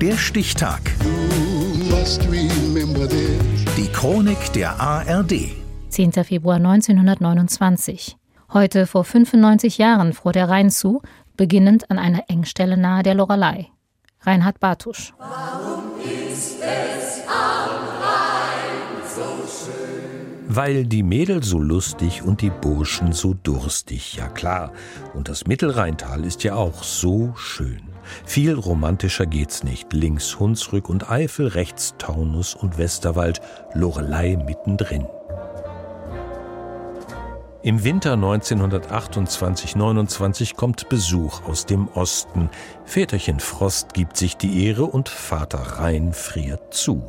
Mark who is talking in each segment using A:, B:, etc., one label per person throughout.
A: Der Stichtag. Die Chronik der ARD.
B: 10. Februar 1929. Heute vor 95 Jahren fror der Rhein zu, beginnend an einer Engstelle nahe der Lorelei. Reinhard Bartusch. Warum ist es am
C: Rhein so schön? Weil die Mädel so lustig und die Burschen so durstig, ja klar. Und das Mittelrheintal ist ja auch so schön. Viel romantischer geht's nicht. Links Hunsrück und Eifel, rechts Taunus und Westerwald, Lorelei mittendrin. Im Winter 1928-29 kommt Besuch aus dem Osten. Väterchen Frost gibt sich die Ehre und Vater Rhein friert zu.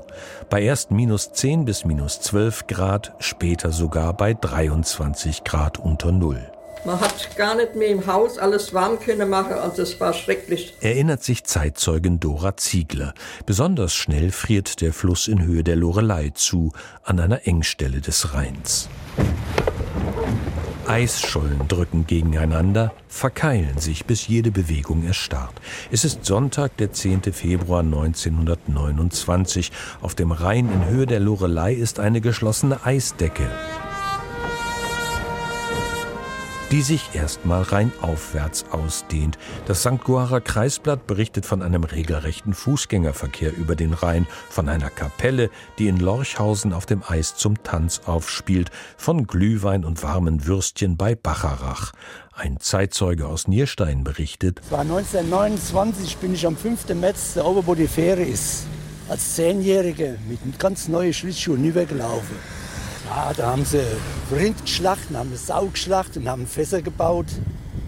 C: Bei erst minus 10 bis minus 12 Grad, später sogar bei 23 Grad unter Null.
D: Man hat gar nicht mehr im Haus alles warm können machen, also es war schrecklich.
C: Erinnert sich Zeitzeugin Dora Ziegler. Besonders schnell friert der Fluss in Höhe der Lorelei zu, an einer Engstelle des Rheins. Eisschollen drücken gegeneinander, verkeilen sich, bis jede Bewegung erstarrt. Es ist Sonntag, der 10. Februar 1929. Auf dem Rhein in Höhe der Lorelei ist eine geschlossene Eisdecke die sich erstmal rein aufwärts ausdehnt. Das St. Goarer Kreisblatt berichtet von einem regelrechten Fußgängerverkehr über den Rhein, von einer Kapelle, die in Lorchhausen auf dem Eis zum Tanz aufspielt, von Glühwein und warmen Würstchen bei Bacharach. Ein Zeitzeuge aus Nierstein berichtet.
E: Es war 1929, bin ich am 5. März da oben, wo die Fähre ist, als Zehnjährige mit ganz neuen Schlittschuhen übergelaufen. Ja, da haben sie Rind geschlachtet, haben eine Sau geschlachtet und haben Fässer gebaut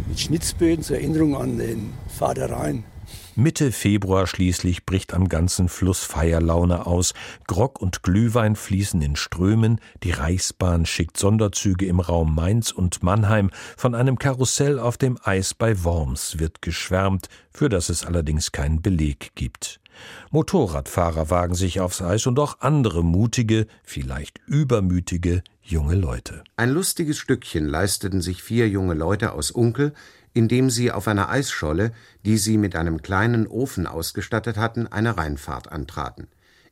E: mit Schnitzböden zur Erinnerung an den Vater Rhein.
C: Mitte Februar schließlich bricht am ganzen Fluss Feierlaune aus. Grog und Glühwein fließen in Strömen. Die Reichsbahn schickt Sonderzüge im Raum Mainz und Mannheim. Von einem Karussell auf dem Eis bei Worms wird geschwärmt, für das es allerdings keinen Beleg gibt. Motorradfahrer wagen sich aufs Eis und auch andere mutige, vielleicht übermütige junge Leute.
F: Ein lustiges Stückchen leisteten sich vier junge Leute aus Unkel, indem sie auf einer Eisscholle, die sie mit einem kleinen Ofen ausgestattet hatten, eine Rheinfahrt antraten.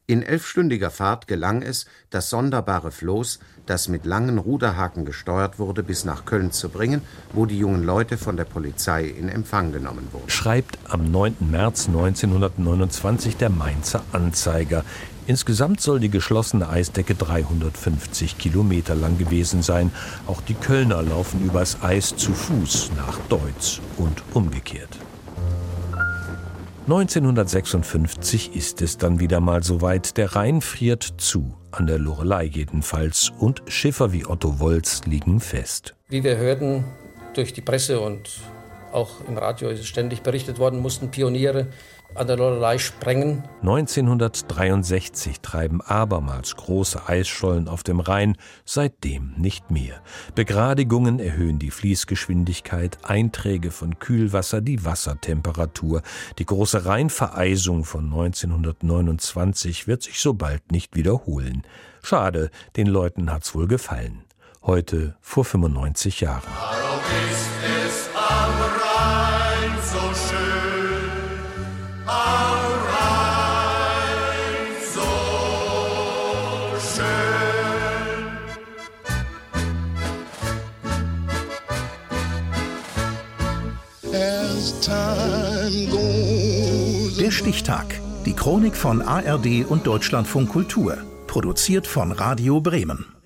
F: In elfstündiger Fahrt gelang es, das sonderbare Floß, das mit langen Ruderhaken gesteuert wurde, bis nach Köln zu bringen, wo die jungen Leute von der Polizei in Empfang genommen wurden.
C: Schreibt am 9. März 1929 der Mainzer Anzeiger. Insgesamt soll die geschlossene Eisdecke 350 Kilometer lang gewesen sein. Auch die Kölner laufen übers Eis zu Fuß nach Deutz und umgekehrt. 1956 ist es dann wieder mal soweit. Der Rhein friert zu, an der Lorelei jedenfalls, und Schiffer wie Otto Wolz liegen fest.
G: Wie wir hörten durch die Presse und auch im Radio ist ständig berichtet worden, mussten Pioniere an der Lorelei sprengen.
C: 1963 treiben abermals große Eisschollen auf dem Rhein, seitdem nicht mehr. Begradigungen erhöhen die Fließgeschwindigkeit, Einträge von Kühlwasser die Wassertemperatur. Die große Rheinvereisung von 1929 wird sich so bald nicht wiederholen. Schade, den Leuten hat's wohl gefallen. Heute vor 95 Jahren. Warum ist es am Rhein so schön?
A: Der Stichtag. Die Chronik von ARD und Deutschlandfunk Kultur. Produziert von Radio Bremen.